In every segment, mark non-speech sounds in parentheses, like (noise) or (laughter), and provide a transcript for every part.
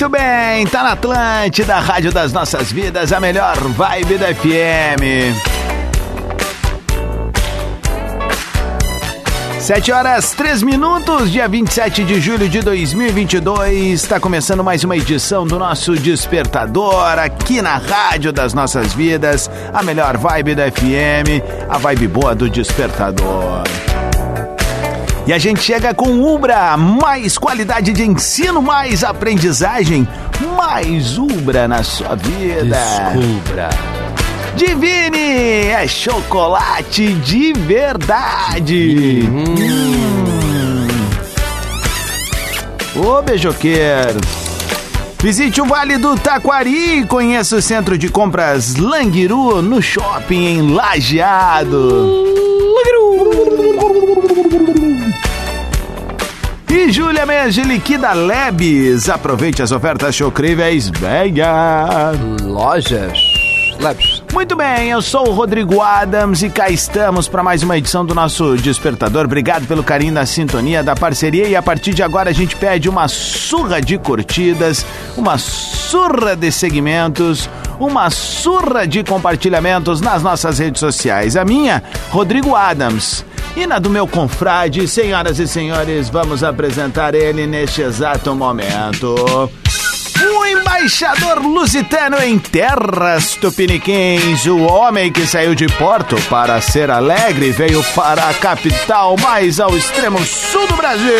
Muito bem, tá na Atlântida, Rádio das Nossas Vidas, a melhor vibe da FM. Sete horas, três minutos, dia 27 de julho de 2022. Está começando mais uma edição do nosso Despertador aqui na Rádio das Nossas Vidas, a melhor vibe da FM, a vibe boa do Despertador. E a gente chega com Ubra, mais qualidade de ensino, mais aprendizagem, mais Ubra na sua vida. Descubra. Divine é chocolate de verdade. Hum. Ô beijoqueiro. Visite o Vale do Taquari e conheça o centro de compras Languiru no shopping em Lajeado. E Júlia Mege liquida Lebes. Aproveite as ofertas chocríveis. Venha! Lojas Lebes. Muito bem, eu sou o Rodrigo Adams e cá estamos para mais uma edição do nosso Despertador. Obrigado pelo carinho da sintonia, da parceria e a partir de agora a gente pede uma surra de curtidas, uma surra de segmentos, uma surra de compartilhamentos nas nossas redes sociais. A minha, Rodrigo Adams. E na do meu confrade, senhoras e senhores, vamos apresentar ele neste exato momento. O embaixador lusitano em terras tupiniquins, o homem que saiu de Porto para ser alegre veio para a capital mais ao extremo sul do Brasil.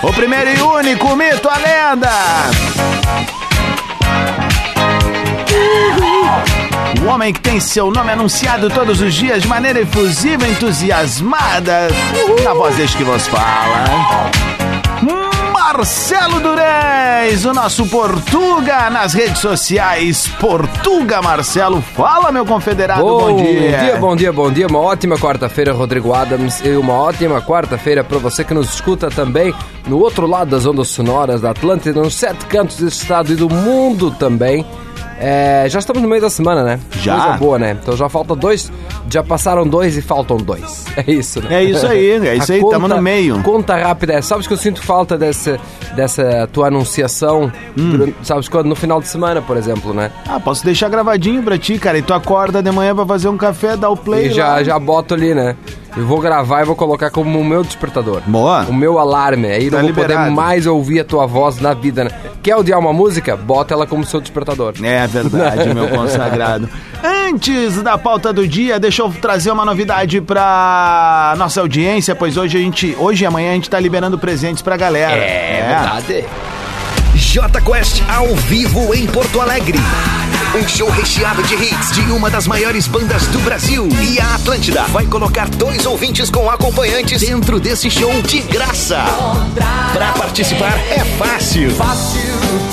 O primeiro e único mito, a lenda. O homem que tem seu nome anunciado todos os dias de maneira efusiva, entusiasmada, na voz deste que vos fala. Marcelo Durez, o nosso Portuga nas redes sociais. Portuga Marcelo, fala meu confederado, bom, bom dia. Bom dia, bom dia, bom dia. Uma ótima quarta-feira, Rodrigo Adams, e uma ótima quarta-feira para você que nos escuta também no outro lado das ondas sonoras da Atlântida, nos sete cantos desse estado e do mundo também. É, já estamos no meio da semana, né? Já. Coisa boa, né? Então já falta dois, já passaram dois e faltam dois. (laughs) É isso, né? É isso aí, é (laughs) isso aí, tamo no meio. Conta rápida, é, sabes que eu sinto falta dessa, dessa tua anunciação, Hum. durante- sabes quando? No final de semana, por exemplo, né? Ah, posso deixar gravadinho pra ti, cara. E tu acorda de manhã pra fazer um café, dá o play. E já, lá. já boto ali, né? Eu vou gravar e vou colocar como o meu despertador. Boa. O meu alarme. Aí Tá não vou poder liberado. mais ouvir a tua voz na vida, né? Quer odiar uma música? Bota ela como seu despertador. É verdade, meu consagrado. Antes da pauta do dia, deixa eu trazer uma novidade pra nossa audiência, pois hoje a gente, hoje e amanhã a gente tá liberando presentes pra galera. verdade. J Quest ao vivo em Porto Alegre. Um show recheado de hits de uma das maiores bandas do Brasil. E a Atlântida vai colocar dois ouvintes com acompanhantes dentro desse show de graça. Pra participar é fácil. Fácil,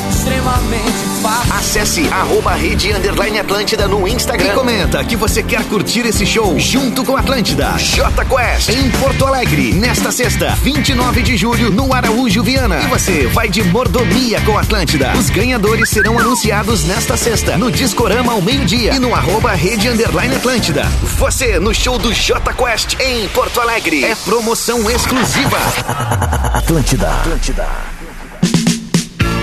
extremamente Acesse arroba Rede Underline Atlântida no Instagram. E comenta que você quer curtir esse show junto com a Atlântida. J Quest em Porto Alegre, nesta sexta, 29 de julho, no Araújo Viana. E você vai de mordomia com a Atlântida. Os ganhadores serão anunciados nesta sexta, no Discorama ao meio-dia e no arroba Rede Underline Atlântida. Você no show do J Quest em Porto Alegre. É promoção exclusiva. (laughs) Atlântida, Atlântida.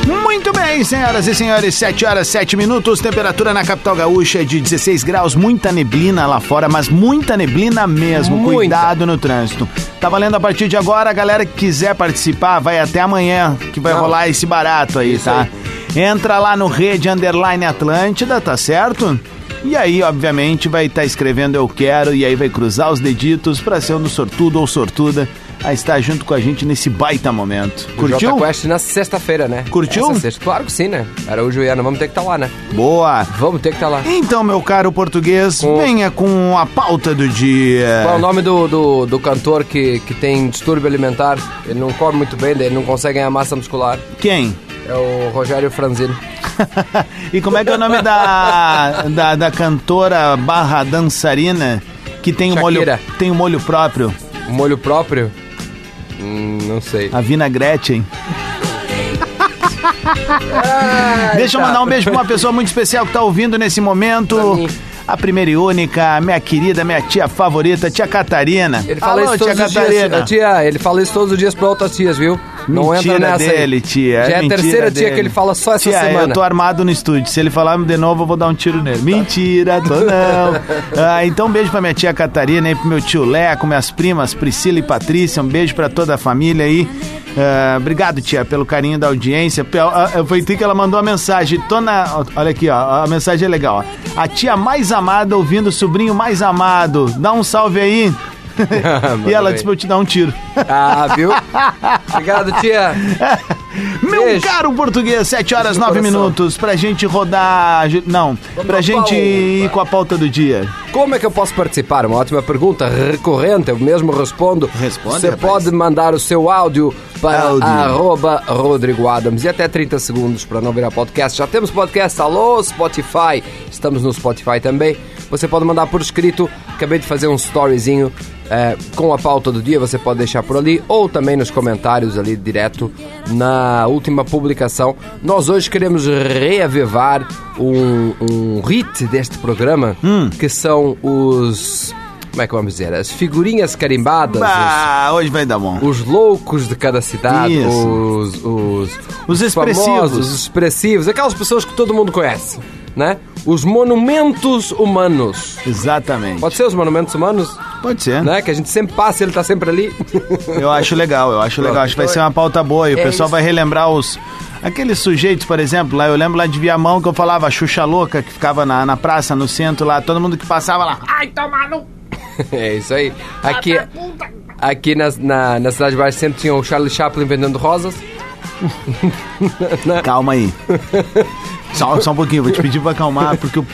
Muito bem, senhoras e senhores, 7 horas 7 minutos, temperatura na capital gaúcha é de 16 graus, muita neblina lá fora, mas muita neblina mesmo. Muita. Cuidado no trânsito. Tá valendo a partir de agora, a galera que quiser participar, vai até amanhã que vai Não. rolar esse barato aí, Isso tá? Entra lá no Rede Underline Atlântida, tá certo? E aí, obviamente, vai estar escrevendo Eu Quero e aí vai cruzar os deditos pra ser um sortudo ou sortuda a estar junto com a gente nesse baita momento. O Curtiu? Jota Quest na sexta-feira, né? Curtiu? Essa sexta. Claro que sim, né? Araújo e Ana, vamos ter que estar lá, né? Boa! Vamos ter que estar lá. Então, meu caro português, Com- venha com a pauta do dia. Qual é o nome do, do, do cantor que, que tem distúrbio alimentar? Ele não come muito bem, ele não consegue ganhar massa muscular. Quem? É o Rogério Franzino. (laughs) e como é que é o nome da, da, da cantora barra dançarina que tem o molho, tem o molho próprio? O molho próprio? Hum, não sei. A Vina Gretchen. Deixa eu tá. mandar um beijo pra uma pessoa muito especial que tá ouvindo nesse momento. A primeira e única, minha querida, minha tia favorita, tia Catarina. Ele fala Alô, isso tia todos os Catarina. dias. Tia, ele fala isso todos os dias pra outras tias, viu? Não Mentira entra nessa. aí. dele, tia. Já é a terceira tia dele. que ele fala só essa tia, semana. eu tô armado no estúdio. Se ele falar de novo, eu vou dar um tiro nele. Mentira, tô não. (laughs) Ah, então, um beijo pra minha tia Catarina e pro meu tio Leco, minhas primas Priscila e Patrícia. Um beijo pra toda a família aí. Ah, obrigado, tia, pelo carinho da audiência. Foi tu que ela mandou a mensagem. Tô na. Olha aqui, ó. A mensagem é legal, ó. A tia mais amada ouvindo o sobrinho mais amado. Dá um salve aí. (laughs) e ela bem. disse pra eu te dar um tiro. Ah, viu? (laughs) Obrigado, tia. Meu Beijo. caro português, 7 horas Beijo no 9 coração. minutos pra gente rodar. Não, pra pra gente pauta. ir com a pauta do dia. Como é que eu posso participar? Uma ótima pergunta, recorrente, eu mesmo respondo. Responde, Você rapaz. pode mandar o seu áudio para Áudio. arroba Rodrigo Adams e até 30 segundos para não virar podcast. Já temos podcast, alô Spotify, estamos no Spotify também. Você pode mandar por escrito, acabei de fazer um storyzinho eh, com a pauta do dia, você pode deixar por ali ou também nos comentários ali direto na última publicação. Nós hoje queremos reavivar um, um hit deste programa, Hum. que são os... Como é que vamos dizer? As figurinhas carimbadas, os- Bah, hoje vai dar bom. os loucos de cada cidade, Isso. os, os, Os expressivos. famosos, os expressivos, aquelas pessoas que todo mundo conhece, né? Os monumentos humanos. Exatamente. Pode ser os monumentos humanos, Pode ser. né? Que a gente sempre passa e ele tá sempre ali. Eu acho legal, eu acho Pronto, legal. Acho que vai ser uma pauta boa e o é pessoal isso. vai relembrar os. Aqueles sujeitos, por exemplo, lá eu lembro lá de Viamão que eu falava a Xuxa Louca, que ficava na, na praça, no centro lá, todo mundo que passava lá. (laughs) é isso aí. Aqui, aqui na, na, na Cidade Baixa sempre tinha o Charlie Chaplin vendendo rosas. Calma aí. (laughs) Só, só um pouquinho, vou te pedir pra acalmar, porque o,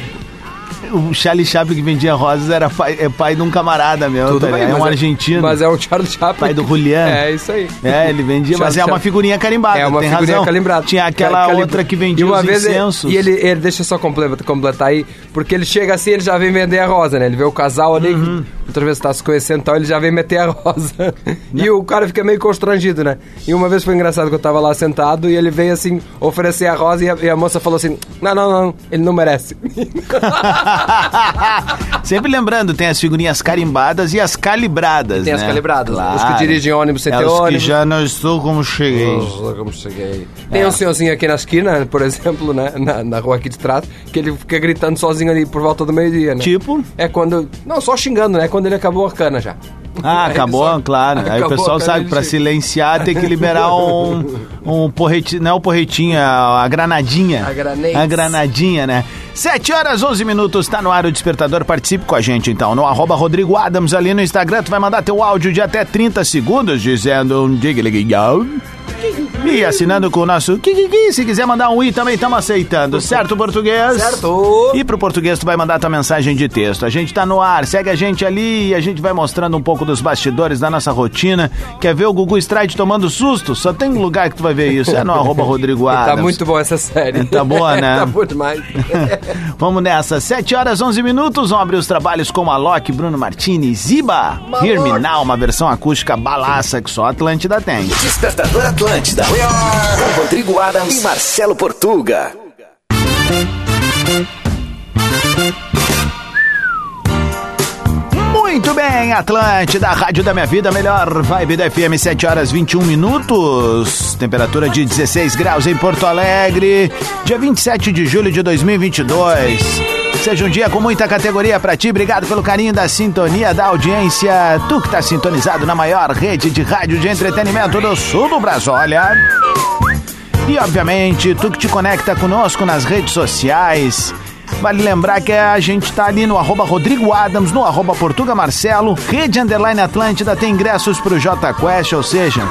o Charlie Chaplin que vendia rosas era pai, é pai de um camarada meu, tá ligado? é um mas argentino. Mas é um Charlie Chaplin. Pai do Julian. É, isso aí. É, ele vendia, mas é uma figurinha carimbada, É uma tem figurinha razão. calibrada. Tinha aquela outra que vendia e uma os vez ele- incensos. E ele, ele deixa eu só completar, aí, porque ele chega assim, ele já vem vender a rosa, né? Ele vê o casal ali, Uhum. outra vez tá se conhecendo e tal, ele já vem meter a rosa. E o cara fica meio constrangido, né? E uma vez foi engraçado que eu tava lá sentado e ele veio assim, oferecer a rosa e a, e a moça falou assim: Não, não, não, ele não merece. (laughs) (laughs) Sempre lembrando, tem as figurinhas carimbadas e as calibradas, Tem né? as calibradas, Claro. os que dirigem ônibus sem é ter os que ônibus. já não estou como cheguei. Oh, como cheguei. Tem um senhorzinho aqui na esquina, por exemplo, né? Na, na rua aqui de trás, que ele fica gritando sozinho ali por volta do meio-dia, né? Tipo? É quando. Não, só xingando, né? Quando ele acabou a cana já. Ah, (laughs) acabou, só- claro. Aí o acabou pessoal sabe, chega. silenciar tem que liberar um, (laughs) um porretinho, não é o porretinho, é a granadinha. A granate. A granadinha, né? 7 horas 11 minutos, tá no ar o Despertador, participe com a gente então, no arroba Rodrigo Adams ali no Instagram, tu vai mandar teu áudio de até 30 segundos dizendo um diga-liga-iau. E assinando com o nosso Kikiki, se quiser mandar um i também estamos aceitando, certo português? Certo. E pro português tu vai mandar tua mensagem de texto. A gente tá no ar, segue a gente ali e a gente vai mostrando um pouco dos bastidores da nossa rotina. Quer ver o Gugu Stride tomando susto? Só tem um lugar que tu vai ver isso, é no (laughs) arroba Rodrigo Tá Adams. muito bom essa série. Tá boa, né? (laughs) tá boa demais. (laughs) Vamos nessa, 7 horas 11 minutos, vamos abrir os trabalhos com Alok, Bruno Martins, Ziba, Hear Me Now, uma versão acústica balaça que só a Atlântida tem. Despertador Atlântida. Com Rodrigo Adams e Marcelo Portuga. Muito bem, Atlântida, Rádio da Minha Vida, melhor vibe da FM, 7 horas 21 minutos. Temperatura de 16 graus em Porto Alegre, dia 27 de julho de 2022. Seja um dia com muita categoria pra ti. Obrigado pelo carinho da sintonia, da audiência. Tu que tá sintonizado na maior rede de rádio de entretenimento do sul do Brasil. Olha. E obviamente, tu que te conecta conosco nas redes sociais. Vale lembrar que a gente tá ali no arroba Rodrigo Adams, no arroba Portuga Marcelo, Rede Underline Atlântida tem ingressos pro J Quest, ou seja,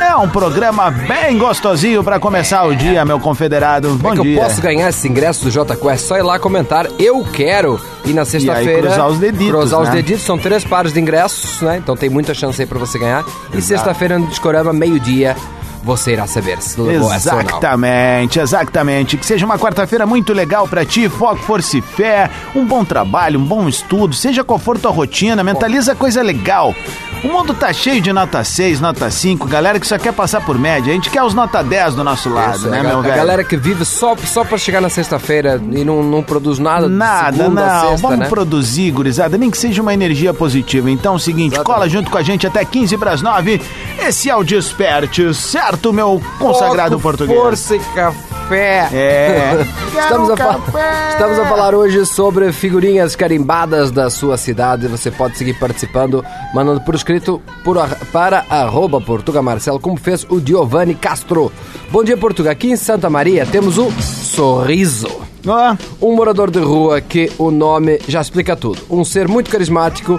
é um programa bem gostosinho pra começar o dia, meu confederado. Bom é que dia. eu posso ganhar esse ingresso do J Quest? Só ir lá comentar, eu quero. E na sexta-feira. cruzar os deditos, Cruzar os né? deditos, são três pares de ingressos, né? Então tem muita chance aí pra você ganhar. E sexta-feira no Discorama, meio-dia, você irá saber se levou. Exatamente, exatamente. Que seja uma quarta-feira muito legal pra ti, foco, força e fé, um bom trabalho, um bom estudo, seja qual for tua rotina, mentaliza coisa legal. O mundo tá cheio de nota 6, nota 5, galera que só quer passar por média. A gente quer os nota 10 do nosso lado, Isso, né, a, meu a velho? galera que vive só, só pra chegar na sexta-feira e não, não produz nada de Nada, segunda não. sexta, Vamos né? produzir, gurizada, nem que seja uma energia positiva. Então é o seguinte, Exatamente. cola junto com a gente até 15 para as 9. Esse é o Desperte, certo, meu consagrado Foco, português? Força e café. É. (laughs) Estamos a, café. Estamos a falar hoje sobre figurinhas carimbadas da sua cidade. Você pode seguir participando, mandando por escrito por para arroba Portuga Marcelo, como fez o Giovanni Castro. Bom dia, Portuga. Aqui em Santa Maria temos o Sorriso. Ó, Um morador de rua que o nome já explica tudo. Um ser muito carismático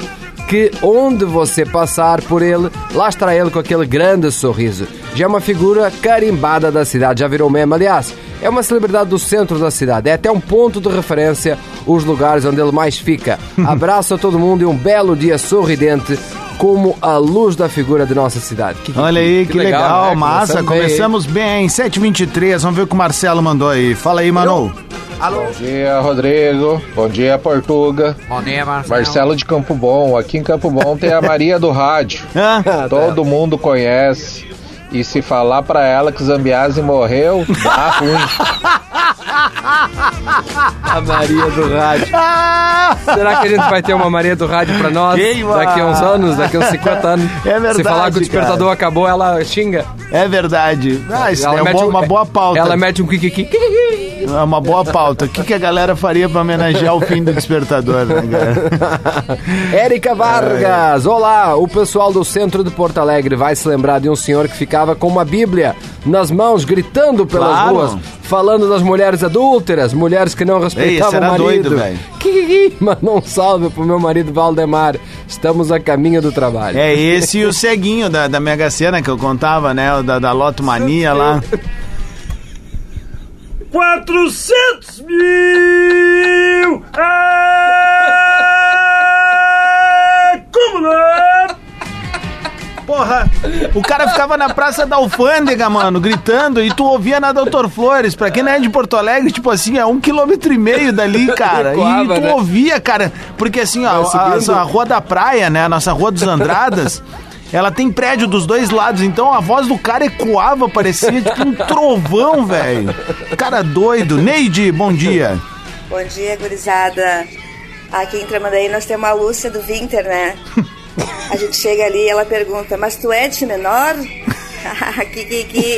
que onde você passar por ele, lá estará ele com aquele grande sorriso. Já é uma figura carimbada da cidade, já virou meme, aliás. É uma celebridade do centro da cidade, é até um ponto de referência os lugares onde ele mais fica. (laughs) Abraço a todo mundo e um belo dia sorridente como a luz da figura de nossa cidade. Que- Olha aí, que, legal, né? massa. Começamos bem, hein? Começamos bem, 7h23. Vamos ver o que o Marcelo mandou aí. Fala aí, Manu. Bom dia, Rodrigo. Bom dia, Portuga. Bom dia, Marcelo. Marcelo de Campo Bom. Aqui em Campo Bom tem a Maria do Rádio. Hã? (laughs) Todo mundo conhece. E se falar pra ela que Zambiase morreu, dá ruim. (laughs) A Maria do Rádio. Será que a gente vai ter uma Maria do Rádio pra nós Queima! daqui a uns anos, daqui a uns 50 anos? É verdade, Se falar que o despertador acabou, ela xinga. É verdade. Ah, isso ela é mete uma, um- uma boa pauta. Ela mete um kikiki. É uma boa pauta. O que, que a galera faria pra homenagear o fim do despertador, né, cara? (laughs) Érica Vargas, olá! O pessoal do centro de Porto Alegre vai se lembrar de um senhor que ficava com uma Bíblia nas mãos, gritando pelas Claro. ruas, falando das mulheres adúlteras, mulheres que não respeitavam era o marido. doido, velho. Kikiki, Manda um salve pro meu marido Valdemar. Estamos a caminho do trabalho. É (laughs) esse e o ceguinho da, da Mega Sena que eu contava, né? O da, da Loto Mania lá. (laughs) 400 mil! Ah, como não? Porra, o cara ficava na Praça da Alfândega, mano, gritando, e tu ouvia na Doutor Flores. Pra quem não é de Porto Alegre, tipo assim, é um quilômetro e meio dali, (laughs) cara. e tu né? ouvia, cara, porque assim, ó, a, a Rua da Praia, né, a nossa Rua dos Andradas... (laughs) Ela tem prédio dos dois lados, então a voz do cara ecoava, parecia tipo um trovão, velho. Cara doido. Neide, bom dia. Bom dia, gurizada. Aqui em Tramandaí nós temos a Lúcia do Winter, né? (laughs) A gente chega ali e ela pergunta, mas tu é de menor? (laughs) que, que, que.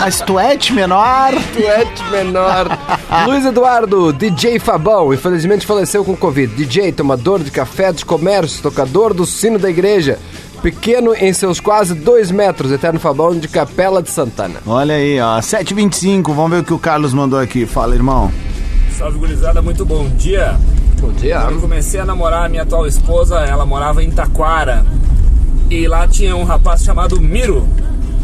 Mas tu é de menor? Tuete menor. (laughs) Luiz Eduardo, DJ Fabão, infelizmente faleceu com Covid. DJ, tomador de café dos comércios, tocador do sino da igreja. Pequeno em seus quase dois metros, Eterno Fabão de Capela de Santana. Olha aí, ó, 7h25, vamos ver o que o Carlos mandou aqui. Fala, irmão. Salve, gurizada, muito bom dia. Bom dia. Quando eu comecei a namorar a minha atual esposa, ela morava em Taquara. E lá tinha um rapaz chamado Miro.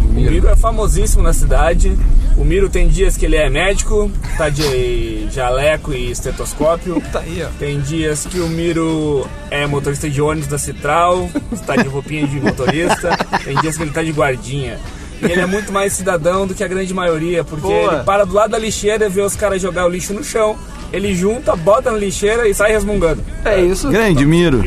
O Miro é famosíssimo na cidade. O Miro tem dias que ele é médico, tá de jaleco e estetoscópio. Tá aí, ó. Tem dias que o Miro é motorista de ônibus da Citral, está de roupinha de motorista. Tem dias que ele tá de guardinha. E ele é muito mais cidadão do que a grande maioria, porque Boa. ele para do lado da lixeira e vê os caras jogar o lixo no chão. Ele junta, bota na lixeira e sai resmungando. É isso. Grande Miro.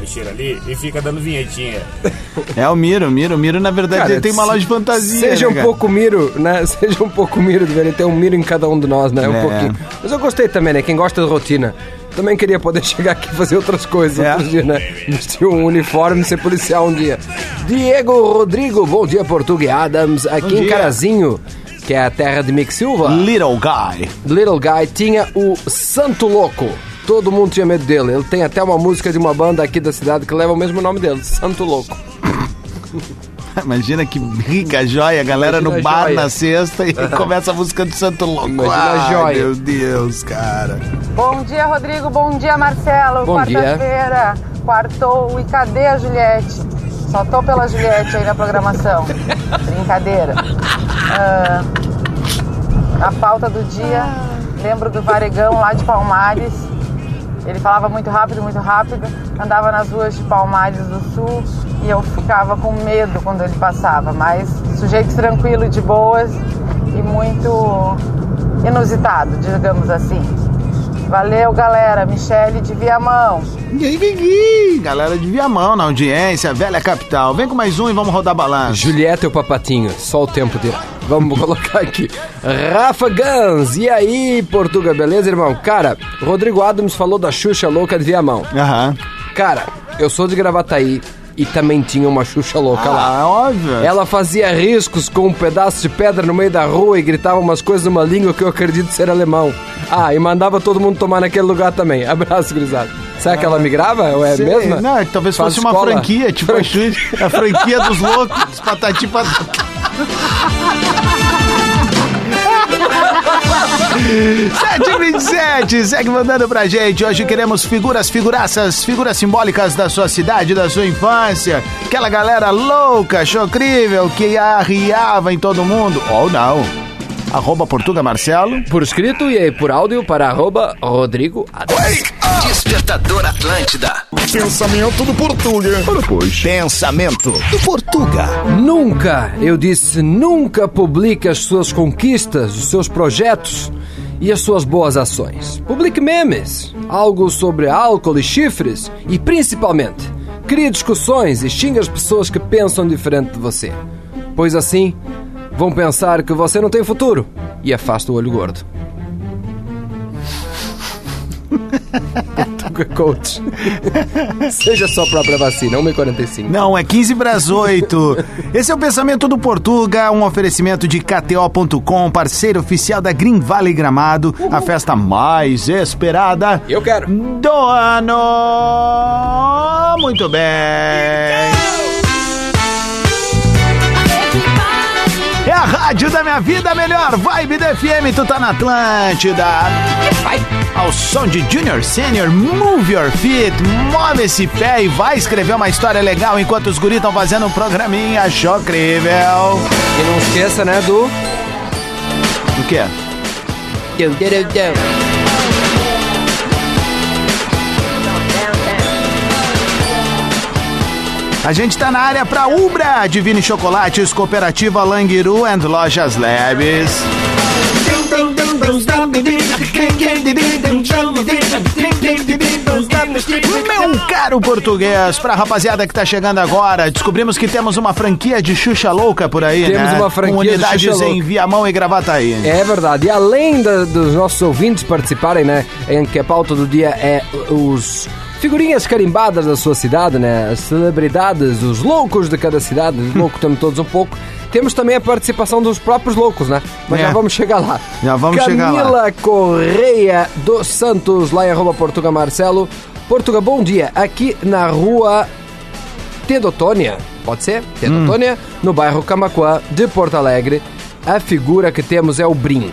Lixeira ali e fica dando vinhetinha. (laughs) É o Miro, o Miro. O Miro, na verdade, Cara, ele tem uma loja de fantasia. Seja né, um cara? pouco miro, né? (laughs) Seja um pouco miro, deveria ter um miro em cada um de nós, né? Um É. pouquinho. Mas eu gostei também, né? Quem gosta de rotina. Também queria poder (laughs) chegar aqui e fazer outras coisas É. dias, né? Vestir um uniforme e ser policial um dia. Diego Rodrigo, bom dia, Portuga e Adams, aqui Bom em dia. Carazinho, que é a terra de Mick Silva. Little Guy. Little Guy tinha o Santo Louco. Todo mundo tinha medo dele. Ele tem até uma música de uma banda aqui da cidade que leva o mesmo nome dele, Santo Louco. (laughs) (laughs) Imagina que rica joia, a galera Imagina no a bar joia. na sexta e (laughs) começa a música do Santo Louco. Imagina a Ai, joia. Meu Deus, cara. Bom dia, Rodrigo. Bom dia, Marcelo. Bom dia. Quarta-feira, quartou. E cadê a Juliette? Só tô pela Juliette aí na programação. (laughs) Brincadeira. Ah, a pauta do dia, lembro do Varegão lá de Palmares. Ele falava muito rápido, muito rápido. Andava nas ruas de Palmares do Sul e eu ficava com medo quando ele passava. Mas sujeito tranquilo, de boas e muito inusitado, digamos assim. Valeu, galera. Michele de Viamão. E galera de Viamão na audiência, velha capital. Vem com mais um e vamos rodar balanço. Julieta e o Papatinho, só o tempo dirá. Vamos (laughs) colocar aqui. Rafa Gans, e aí, Portuga, beleza, irmão? Cara, Rodrigo Adams falou da Xuxa louca de Viamão. Aham. Cara, eu sou de Gravataí e também tinha uma Xuxa louca lá. Ah, óbvio. Ela fazia riscos com um pedaço de pedra no meio da rua e gritava umas coisas numa língua que eu acredito ser alemão. Ah, e mandava todo mundo tomar naquele lugar também. (laughs) Abraço, gurizada. Será que ela migrava? Ou é Sei, mesmo? Não, talvez Faz fosse uma escola. franquia, tipo a, (laughs) Xuxa, a franquia dos loucos, dos patati patata. 727, segue mandando pra gente. Hoje queremos figuras, figuraças, figuras simbólicas da sua cidade, da sua infância. Aquela galera louca, chocrível, que arriava em todo mundo. Ou não. Arroba Portuga Marcelo. Por escrito e aí por áudio para arroba Rodrigo Adams. Despertador Atlântida. Pensamento do Portuga. Ora, pois. Pensamento do Portuga. Nunca, eu disse, nunca publique as suas conquistas, os seus projetos e as suas boas ações. Publique memes, algo sobre álcool e chifres e, principalmente, crie discussões e xingue as pessoas que pensam diferente de você. Pois assim, vão pensar que você não tem futuro e afasta o olho gordo. (laughs) Portuga Coach. Seja sua própria vacina, 1h45. Não, é 15 para as 8. Esse é o Pensamento do Portuga, um oferecimento de KTO.com, parceiro oficial da Green Valley Gramado, a festa mais esperada Eu quero. do ano. Muito bem. É a rádio da minha vida, a melhor vibe da FM, tu tá na Atlântida. Vai ao som de Junior Senior, Move Your Feet, move esse pé e vai escrever uma história legal enquanto os guris estão fazendo um programinha chocrível. E não esqueça, né, do... O quê? A gente tá na área pra Ubra, Divine Chocolates, Cooperativa Languiru and Lojas Labs. Meu caro português, pra rapaziada que tá chegando agora, descobrimos que temos uma franquia de Xuxa Louca por aí, Temos né? uma franquia Com de unidades Xuxa em Louca. Viamão e Gravataí. É verdade. E além da- dos nossos ouvintes participarem, né? Em que a pauta do dia é os figurinhas carimbadas da sua cidade, né? As celebridades, os loucos de cada cidade, (laughs) os loucos temos todos um pouco. Temos também a participação dos próprios loucos, né? Mas É. já vamos chegar lá. Já vamos Camila chegar lá. Correia dos Santos, lá em arroba Portuga Marcelo. Portuga, bom dia. Aqui na rua Tedotônia, pode ser? Tedotônia, no bairro Camacuã de Porto Alegre. A figura que temos é o Brim.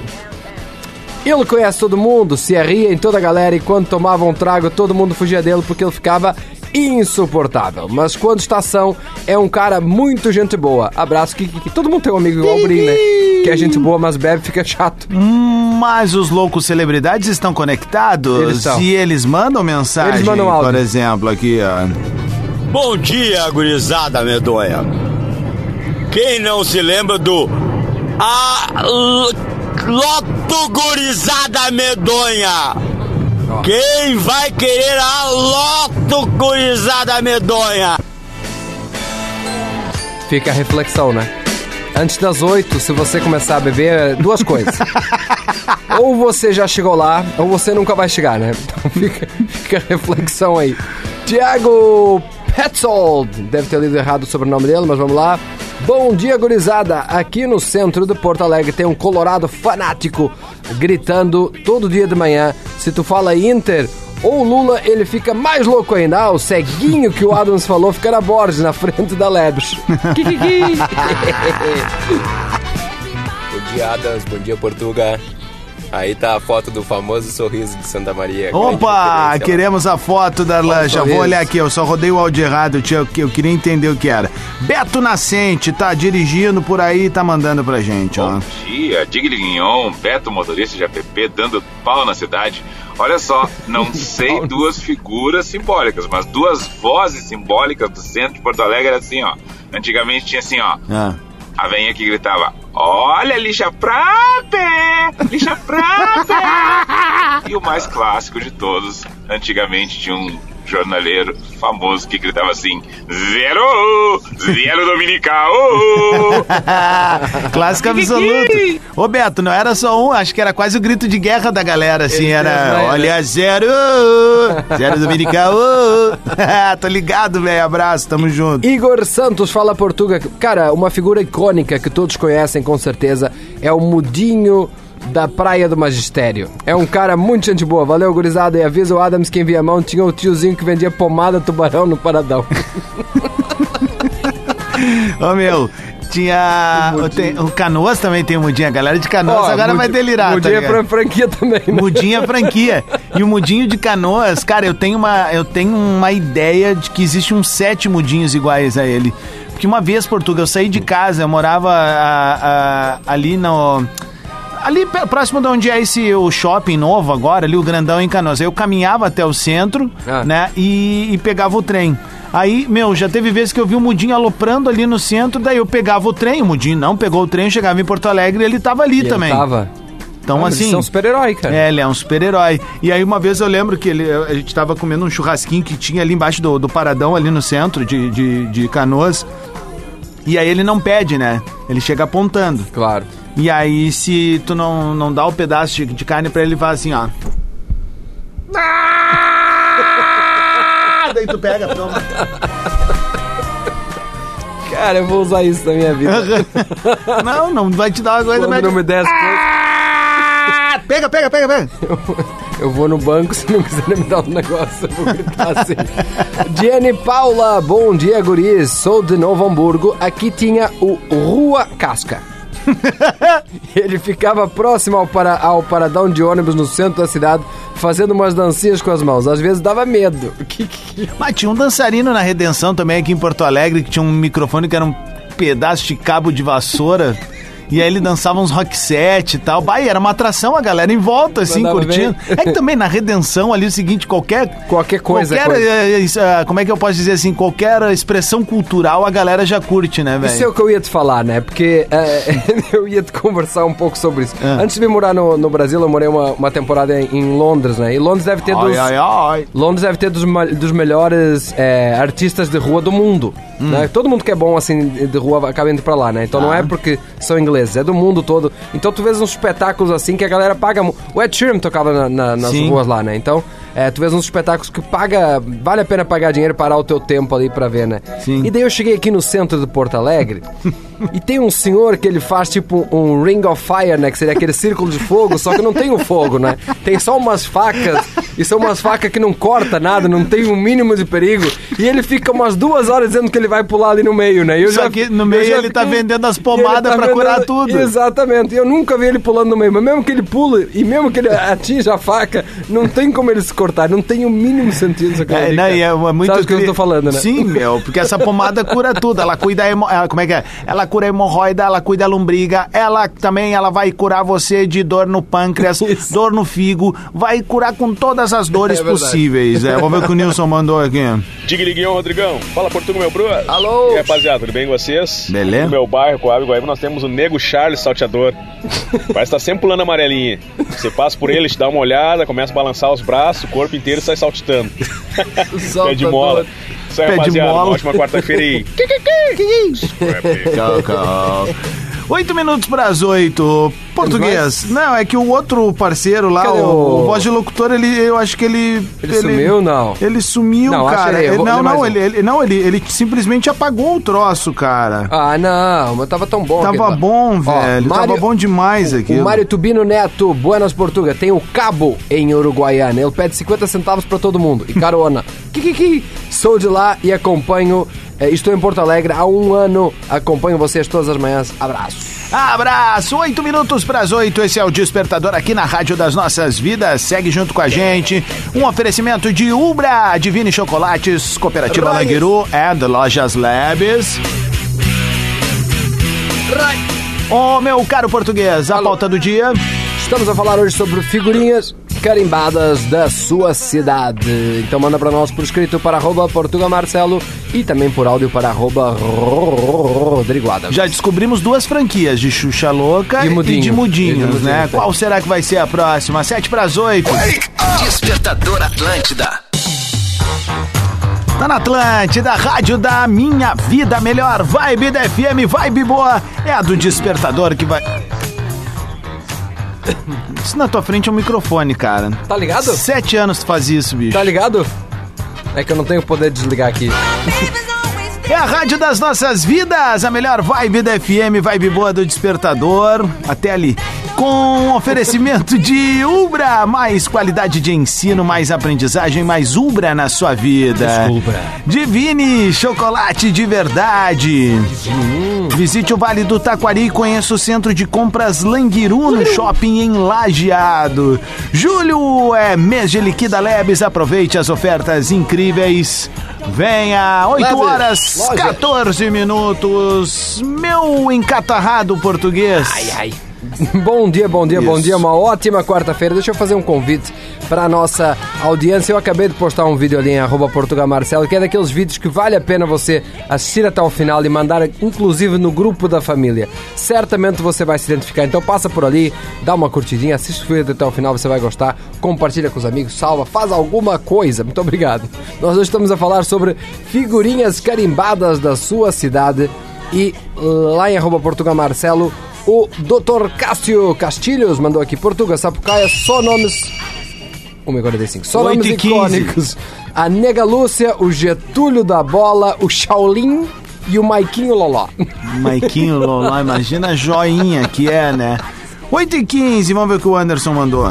Ele conhece todo mundo, se arria em toda a galera e quando tomava um trago todo mundo fugia dele porque ele ficava insuportável. Mas quando está ação, é um cara muito gente boa. Abraço, que, que todo mundo tem um amigo igual o Brim, né? Que é gente boa, mas bebe fica chato. Mas os loucos celebridades estão conectados Eles estão. e eles mandam mensagem, Eles mandam áudio. por exemplo, aqui, ó. Bom dia, gurizada medonha. Quem não se lembra do A L- Loto Gurizada Medonha? Quem vai querer a Loto Gurizada Medonha? Fica a reflexão, né? Antes das oito, se você começar a beber, duas coisas. (laughs) ou você já chegou lá, ou você nunca vai chegar, né? Então fica, fica a reflexão aí. Tiago Petzold, deve ter lido errado o sobrenome dele, mas vamos lá. Bom dia, gurizada. Aqui no centro de Porto Alegre tem um colorado fanático gritando todo dia de manhã. Se tu fala Inter Ou Lula, ele fica mais louco ainda. Ah, o ceguinho que o Adams falou fica na Borges, na frente da Lebes. (laughs) (laughs) Bom dia, Adams. Bom dia, Portuga. Aí tá a foto do famoso sorriso de Santa Maria. grande Opa, queremos a foto da Já vou olhar aqui, eu só rodei o áudio errado, eu, tinha- eu queria entender o que era. Beto Nascente, tá dirigindo por aí, tá mandando pra gente, ó. Bom dia, Beto motorista de app dando pau na cidade. Olha só, não (laughs) sei duas figuras simbólicas, mas duas vozes simbólicas do centro de Porto Alegre era assim, ó. Antigamente tinha assim, ó. Ah. A veinha que gritava: Olha, lixa pra pé! Lixa pra pé! (laughs) E o mais clássico de todos, antigamente tinha um jornaleiro famoso que gritava assim: Zero! Zero Dominical! (laughs) Clássico absoluto. Ô Beto, não era só um, acho que era quase o grito de guerra da galera, assim, é, era né? olha zero, zero dominical. (laughs) (laughs) Tô ligado, velho, abraço, tamo junto. Igor Santos fala Portuga. Cara, uma figura icônica que todos conhecem com certeza é o Mudinho da Praia do Magistério. É um cara muito gente boa. Valeu, gurizada. E avisa o Adams que envia a mão. Tinha o tiozinho que vendia pomada tubarão no Paradão. (laughs) Ô meu, tinha. O, tem- o Canoas também tem o Mudinha, a galera de Canoas Ó, agora vai delirar. Mudinho tá é franquia também, né? Mudinha é franquia. E o mudinho de canoas, cara, eu tenho uma, eu tenho uma ideia de que existe uns sete mudinhos iguais a ele. Porque uma vez, Portugal, eu saí de casa, eu morava a- a- ali no. Ali próximo de onde é esse o shopping novo agora, ali o grandão em Canoas. Eu caminhava até o centro, Ah. né? E, e pegava o trem. Aí, meu, já teve vezes que eu vi o Mudinho aloprando ali no centro, daí eu pegava o trem, o Mudinho não pegou o trem, chegava em Porto Alegre e ele tava ali E ele também. Tava. Então, Ah, assim. Eles são super-herói, cara. É, ele é um super-herói. E aí, uma vez eu lembro que ele, a gente tava comendo um churrasquinho que tinha ali embaixo do, do paradão, ali no centro de, de, de canoas. E aí ele não pede, né? Ele chega apontando. Claro. E aí, se tu não, não dá o pedaço de, de carne pra ele, ele fala assim, ó. Ah! (laughs) Daí tu pega, toma. Cara, eu vou usar isso na minha vida. (laughs) não, não vai te dar uma coisa Quando mas- não me der as coisas, Ah! Pega, pega, pega, pega. Eu vou no banco, (laughs) se não quiser me dar um negócio, eu vou gritar assim. Jenny Paula, bom dia, guris. Sou de Novo Hamburgo. Aqui tinha o Rua Casca. (laughs) Ele ficava próximo ao, para, ao paradão de ônibus no centro da cidade, fazendo umas dancinhas com as mãos. Às vezes dava medo. Que- que- Mas tinha um dançarino na Redenção também aqui em Porto Alegre que tinha um microfone que era um pedaço de cabo de vassoura. E aí ele dançava uns rock set e tal. Bah, e era uma atração, a galera em volta, assim, Mandava curtindo. bem. É que também na Redenção ali é o seguinte, qualquer... Qualquer coisa. Qualquer, coisa. ah, como é que eu posso dizer assim, qualquer expressão cultural a galera já curte, né, Isso é velho? o que eu ia te falar, né? Porque é, (laughs) eu ia te conversar um pouco sobre isso. Ah. Antes de vir morar no, no Brasil, eu morei uma, uma temporada em, em Londres, né? E Londres deve ter dos. Ai, ai, ai. Londres deve ter dos, dos melhores é, artistas de rua do mundo. Hum. Né? Todo mundo que é bom assim de rua acaba indo pra lá, né? Então não Ah. é porque são ingleses, é do mundo todo. Então tu vês uns espetáculos assim que a galera paga. O Ed Sheeran tocava na- na- nas Sim. ruas lá, né? Então é, tu vês uns espetáculos que paga. Vale a pena pagar dinheiro e parar o teu tempo ali pra ver, né? Sim. E daí eu cheguei aqui no centro de Porto Alegre (laughs) e tem um senhor que ele faz tipo um Ring of Fire, né? Que seria aquele círculo de fogo, só que não tem o fogo, né? Tem só umas facas e são umas facas que não corta nada, não tem um mínimo de perigo. E ele fica umas duas horas dizendo que ele vai pular ali no meio, né? Eu Só já- que no meio já ele tá vendendo as ele pomadas tá pra curar vendendo- tudo. Exatamente. Eu nunca vi ele pulando no meio, mas mesmo que ele pule e mesmo que ele atinja a faca, não tem como ele se cortar, não tem o mínimo sentido isso aqui. É, não, é, é muito Sabe o que eu tô falando, né? Sim, meu, porque essa pomada cura tudo. Ela cuida, hemo... ela- como é que é? Ela cura a hemorroida, ela cuida a lombriga, ela também ela vai curar você de dor no pâncreas, (laughs) Isso. dor no figo, vai curar com todas as dores (laughs) É possíveis. É, vamos ver o que o Nilson mandou aqui. Digliguinho, Rodrigão. Fala Portugal, meu brother. Alô? E aí, rapaziada, tudo bem com vocês? Beleza. No meu bairro, Coab Guaíba, nós temos o Nego Charles Salteador. Parece estar sempre pulando amarelinha. Você passa por ele, te dá uma olhada, começa a balançar os braços, o corpo inteiro e sai saltitando. (laughs) Pé de mola. Isso aí, Pé rapaziada. Uma ótima quarta-feira aí. (laughs) Cal, cal. Oito minutos para as oito. Português. Não, é que o outro parceiro lá, Cadê o, o- voz de locutor, ele, eu acho que ele. Ele sumiu, não? Ele sumiu, Não, cara. ele- Ele- não, mais não, um. ele, ele- não, ele, ele simplesmente apagou o troço, cara. Ah, não, mas tava tão bom. Tava lá. bom, Ó, velho. Mário- Tava bom demais aqui. O Mário Tubino Neto, Buenas Portuga, tem o cabo em Uruguaiana. Ele pede 50 centavos pra todo mundo. E carona. (laughs) Kikiki. Sou de lá e acompanho. Eh, estou em Porto Alegre há um ano. Acompanho vocês todas as manhãs. Abraço. Abraço, oito minutos para as oito. Esse é o Despertador aqui na Rádio das Nossas Vidas. Segue junto com a gente. Um oferecimento de Ubra, Divine Chocolates, Cooperativa Raiz. Languiru and Lojas Labs. Ô, meu caro português, a pauta do dia. Estamos a falar hoje sobre figurinhas carimbadas da sua cidade. Então manda para nós por escrito para arroba Portuga Marcelo e também por áudio para arroba Rodrigo Adams. Já descobrimos duas franquias, de Xuxa Louca E e, Mudinho. de Mudinhos, E de Mudinho, né? tem. Qual será que vai ser a próxima? Sete para as oito. Despertador Atlântida. Tá na Atlântida, rádio da minha vida melhor. Vibe da FM, vibe boa. É a do despertador que vai. Isso na tua frente é um microfone, cara. Tá ligado? Sete anos tu faz isso, bicho. Tá ligado? É que eu não tenho poder de desligar aqui. É a rádio das nossas vidas, a melhor vibe da FM, vibe boa do despertador. Até ali. Com oferecimento de Ubra, mais qualidade de ensino, mais aprendizagem, mais Ubra na sua vida. Desubra. Divine, chocolate de verdade. Visite o Vale do Taquari e conheça o centro de compras Languiru no shopping em Lajeado. Julho é mês de Liquida Lebes, aproveite as ofertas incríveis. Venha, 8 Lebes, horas, loja. 14 minutos. Meu encatarrado português. Ai, ai. (laughs) Bom dia, bom dia, bom Isso. dia. Uma ótima quarta-feira. Deixa eu fazer um convite para a nossa audiência. Eu acabei de postar um vídeo ali em arroba Portugal Marcelo, que é daqueles vídeos que vale a pena você assistir até o final e mandar, inclusive, no grupo da família. Certamente você vai se identificar. Então passa por ali, dá uma curtidinha, assiste o vídeo até o final, você vai gostar. Compartilha com os amigos, salva, faz alguma coisa. Muito obrigado. Nós hoje estamos a falar sobre figurinhas carimbadas da sua cidade. E lá em arroba Portugal Marcelo, o Dr. Cássio Castilhos mandou aqui, Portugal, Sapucaia, só nomes... 1h45. Só Oito nomes icônicos. A Nega Lúcia, o Getúlio da Bola, o Shaolin e o Maiquinho Loló. (laughs) Maiquinho Loló, imagina a joinha que é, né? 8 e 15 vamos ver o que o Anderson mandou.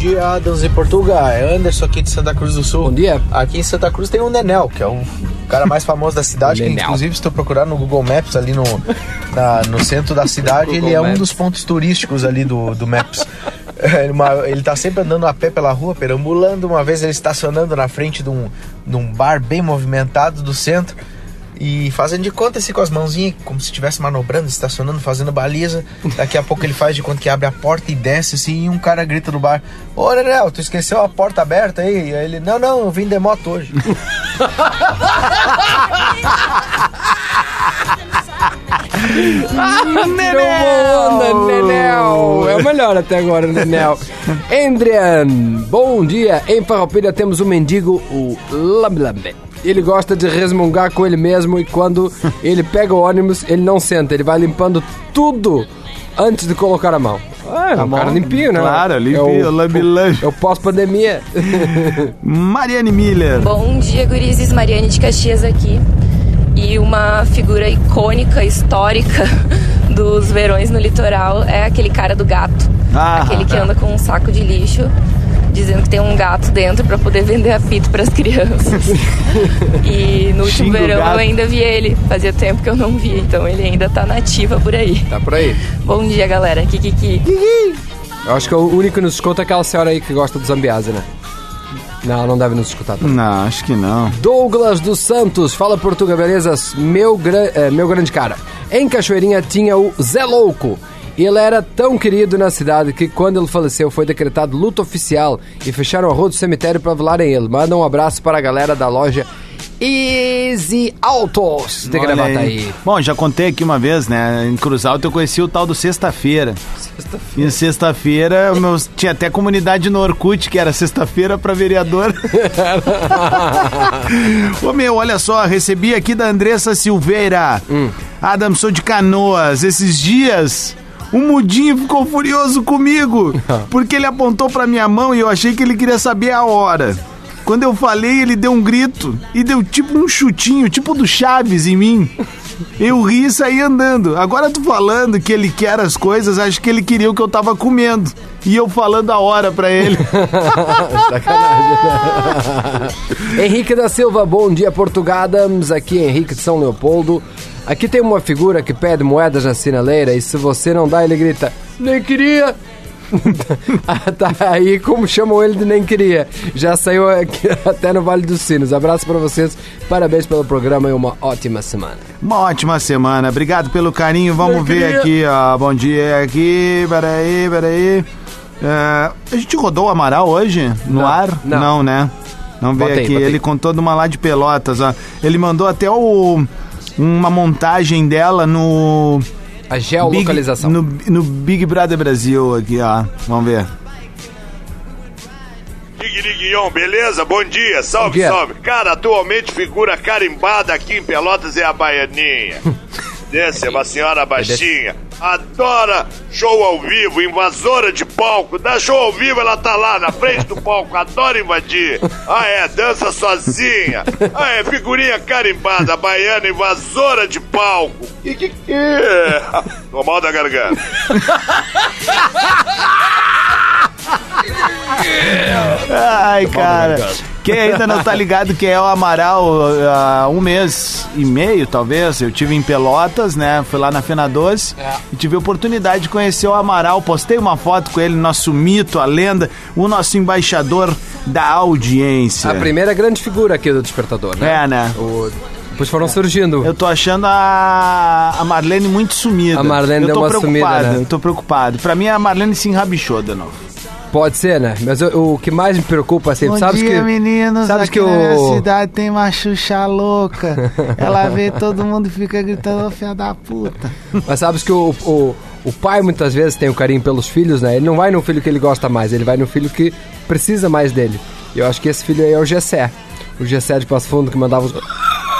Bom dia, Adams e Portugal. É Anderson aqui de Santa Cruz do Sul. Bom dia. Aqui em Santa Cruz tem o Nenel, que é o cara mais famoso da cidade. que, inclusive, se tu procurar no Google Maps ali no, na- no centro da cidade, ele é um dos pontos turísticos ali do, do Maps. (laughs) É, uma- ele tá sempre andando a pé pela rua, perambulando. Uma vez ele estacionando na frente de um, de um bar bem movimentado do centro. E fazendo de conta assim com as mãozinhas, como se estivesse manobrando, estacionando, fazendo baliza. Daqui a pouco ele faz de conta que abre a porta e desce assim, e um cara grita do bar: Ô Nenel, tu esqueceu a porta aberta aí? E aí ele: Não, não, eu vim de moto hoje. (laughs) Nenel! Nenel! É o melhor até agora, Nenel. Adrian, bom dia. Em Farroupilha temos um mendigo, o Lambe Lambe. Ele gosta de resmungar com ele mesmo e quando (laughs) ele pega o ônibus, ele não senta, ele vai limpando tudo antes de colocar a mão. Ah, é Tá um bom. cara limpinho, né? Claro, limpinho, é o, lambe-lambe. É o pós-pandemia. (laughs) Mariane Miller. Bom dia, gurizes. Mariane de Caxias aqui. E uma figura icônica, histórica (laughs) dos verões no litoral é aquele cara do gato. Ah, aquele que anda com um saco de lixo, dizendo que tem um gato dentro para poder vender apito para as crianças. (laughs) e no último Xinga o verão gato. eu ainda vi ele. Fazia tempo que eu não via, então ele ainda tá nativa por aí. Tá por aí. Bom dia, galera. Kikiki. Eu acho que o único que nos escuta é aquela senhora aí que gosta do Zambiase, né? Não, não deve nos escutar. também. Não, acho que não. Douglas dos Santos, fala Portuga, beleza? Meu, gra- eh, meu grande cara. Em Cachoeirinha tinha o Zé Louco. E ele era tão querido na cidade que quando ele faleceu foi decretado luto oficial e fecharam a rua do cemitério para velarem ele. Manda um abraço para a galera da loja Easy Autos de Gravataí. Bom, já contei aqui uma vez, né? Em Cruz Alta eu conheci o tal do Sexta-feira. E sexta-feira, meus- tinha até comunidade no Orkut, que era sexta-feira pra vereador. (laughs) Ô meu, olha só, recebi aqui da Andressa Silveira. Adam, sou de Canoas. Esses dias, o Mudinho ficou furioso comigo, (laughs) porque ele apontou pra minha mão e eu achei que ele queria saber a hora. Quando eu falei, ele deu um grito e deu tipo um chutinho, tipo do Chaves em mim. Eu ri e saí andando. Agora tu falando que ele quer as coisas, acho que ele queria o que eu tava comendo. E eu falando a hora pra ele. (laughs) (laughs) Henrique da Silva, bom dia, Portugadams. Aqui é Henrique de São Leopoldo. Aqui tem uma figura que pede moedas na sinaleira e se você não dá, ele grita: Nem queria! (laughs) Ah, tá aí como chamam ele de nem queria. Já saiu aqui, (laughs) até no Vale dos Sinos. Abraço pra vocês, parabéns pelo programa e uma ótima semana. Uma ótima semana. Obrigado pelo carinho. Vamos Eu ver queria- aqui, ó. Bom dia aqui. Peraí, peraí. É, a gente rodou o Amaral hoje no Não, ar? não. né? Não veio Botei, aqui. botei. Ele contou de uma lá de Pelotas, ó. Ele mandou até o, uma montagem dela no. A geolocalização. Big, no, no Big Brother Brasil aqui, ó. Vamos ver. Guignon, beleza? Bom dia, salve, Bom dia. salve. Cara, atualmente figura carimbada aqui em Pelotas é a Baianinha. (laughs) Essa é uma senhora baixinha. Adora show ao vivo, invasora de palco. Dá show ao vivo, ela tá lá na frente do palco, adora invadir. Ah, é, dança sozinha. Ah, é, figurinha carimbada, baiana, invasora de palco. Que que que é? Tô mal da garganta. (laughs) Ai, cara. Quem ainda não tá ligado que é o Amaral há um mês e meio, talvez. Eu tive em Pelotas, né? Fui lá na Fena Doce e tive a oportunidade de conhecer o Amaral. Postei uma foto com ele, nosso mito, a lenda, o nosso embaixador da audiência. A primeira grande figura aqui do Despertador, né? É, né? O... Depois foram surgindo. Eu tô achando a, a Marlene muito sumida. A Marlene eu deu tô uma preocupado, sumida, né? Eu tô preocupado. Pra mim, a Marlene se enrabichou de novo. Pode ser, né? Mas eu- o que mais me preocupa sempre, Bom sabes dia, que meninos. sabes Aqui que na minha cidade tem uma Xuxa louca. (laughs) Ela vê todo mundo e fica gritando, "Ô, filha da puta. Mas sabes que o, o, o pai muitas vezes tem o carinho pelos filhos, né? Ele não vai no filho que ele gosta mais, ele vai no filho que precisa mais dele. E eu acho que esse filho aí é o Gessé. O Gessé de Passo Fundo que mandava os.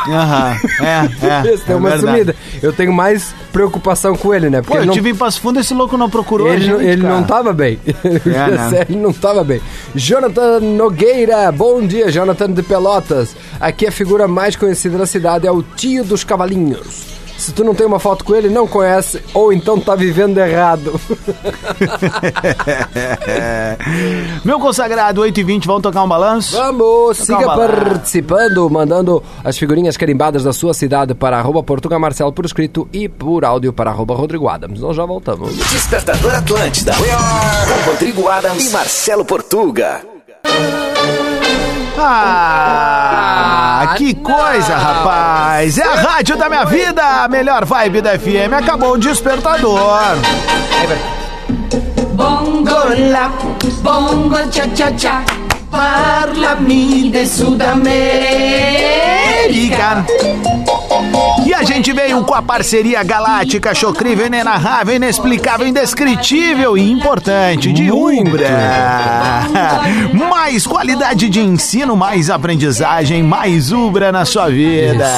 Aham, é, é. (laughs) Tem é uma verdade. sumida. Eu tenho mais preocupação com ele, né? Pô, eu não, tive em Passo Fundo, esse louco não procurou ele, não- gente, ele cara. não tava bem. É, (laughs) né? Ele não tava bem. Jonathan Nogueira, bom dia, Jonathan de Pelotas. Aqui a figura mais conhecida da cidade é o tio dos cavalinhos. Se tu não tem uma foto com ele, não conhece, ou então tá vivendo errado. (laughs) Meu consagrado, 8 e 20 vamos tocar um balanço? Vamos, siga Tocar um balanço. participando, mandando as figurinhas carimbadas da sua cidade para arroba Portuga Marcelo por escrito e por áudio para arroba Rodrigo Adams. Nós já voltamos. Despertador Atlântida. Com Rodrigo Adams e Marcelo Portuga. Ah, que coisa, rapaz! É a rádio da minha vida, a melhor vibe da FM. Acabou o despertador. Bongo la, bongo cha cha cha, parlami de Sudamérica. E a gente veio com a parceria galáctica, chocrível, inenarrável, inexplicável, indescritível e importante de Umbra. (laughs) Mais qualidade de ensino, mais aprendizagem, mais Ubra na sua vida.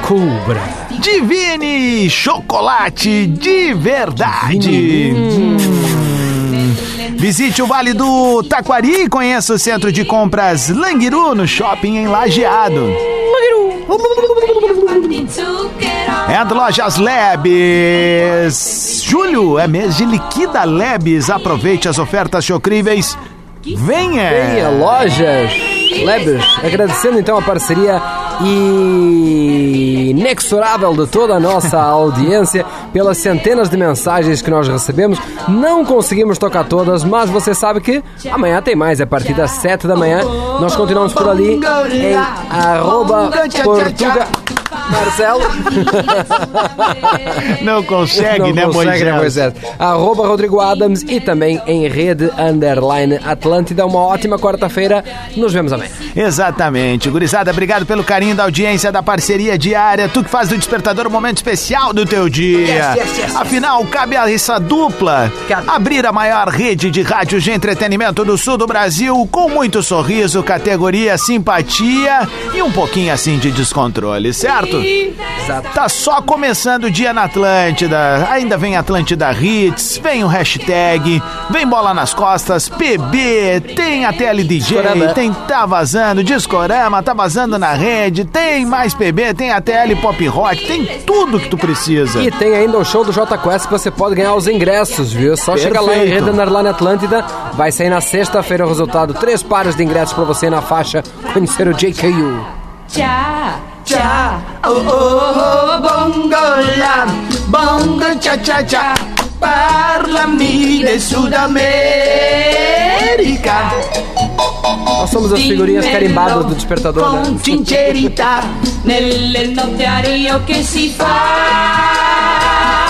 Cubra. Divine chocolate de verdade. Hum. Visite o Vale do Taquari e conheça o centro de compras Languiru no shopping em Lajeado. É do Lojas Lebes. Julho é mês de liquida Lebes. Aproveite as ofertas chocríveis. Venha! Venha, lojas Lebes, agradecendo então a parceria inexorável de toda a nossa audiência pelas centenas de mensagens que nós recebemos. Não conseguimos tocar todas, mas você sabe que amanhã tem mais, a partir das 7 da manhã. Nós continuamos por ali em arroba Portuga Marcelo. (laughs) Não consegue, Não né, consegue, né, Moisés? Moisés? Arroba Rodrigo Adams e também em rede underline Atlântida. Uma ótima quarta-feira. Nos vemos amanhã. Exatamente. Gurizada, obrigado pelo carinho da audiência, da parceria diária. Tu que faz do Despertador um momento especial do teu dia. Yes, yes, yes. Afinal, cabe a essa dupla abrir a maior rede de rádios de entretenimento do sul do Brasil com muito sorriso, categoria, simpatia e um pouquinho assim de descontrole, certo? Exato. Tá só começando o dia na Atlântida. Ainda vem Atlântida Hits, vem o hashtag, vem bola nas costas, PB, tem a TLDJ, tem Tá Vazando, Discorama, Tá Vazando na rede, tem mais PB, tem a TL Pop Rock, tem tudo que tu precisa. E tem ainda o show do J Quest que você pode ganhar os ingressos, viu? Só chega lá em Perfeito. Rede Underline Atlântida. Vai sair na sexta-feira o resultado. Três pares de ingressos pra você na faixa conhecer o JKU. Cha, cha, oh, oh, oh, bongo la, bongo cha, cha, cha. Parlami de Sudamérica. Nós somos as figurinhas carimbadas do despertador, né? Con sincerità, nelle notte a Rio che si fa.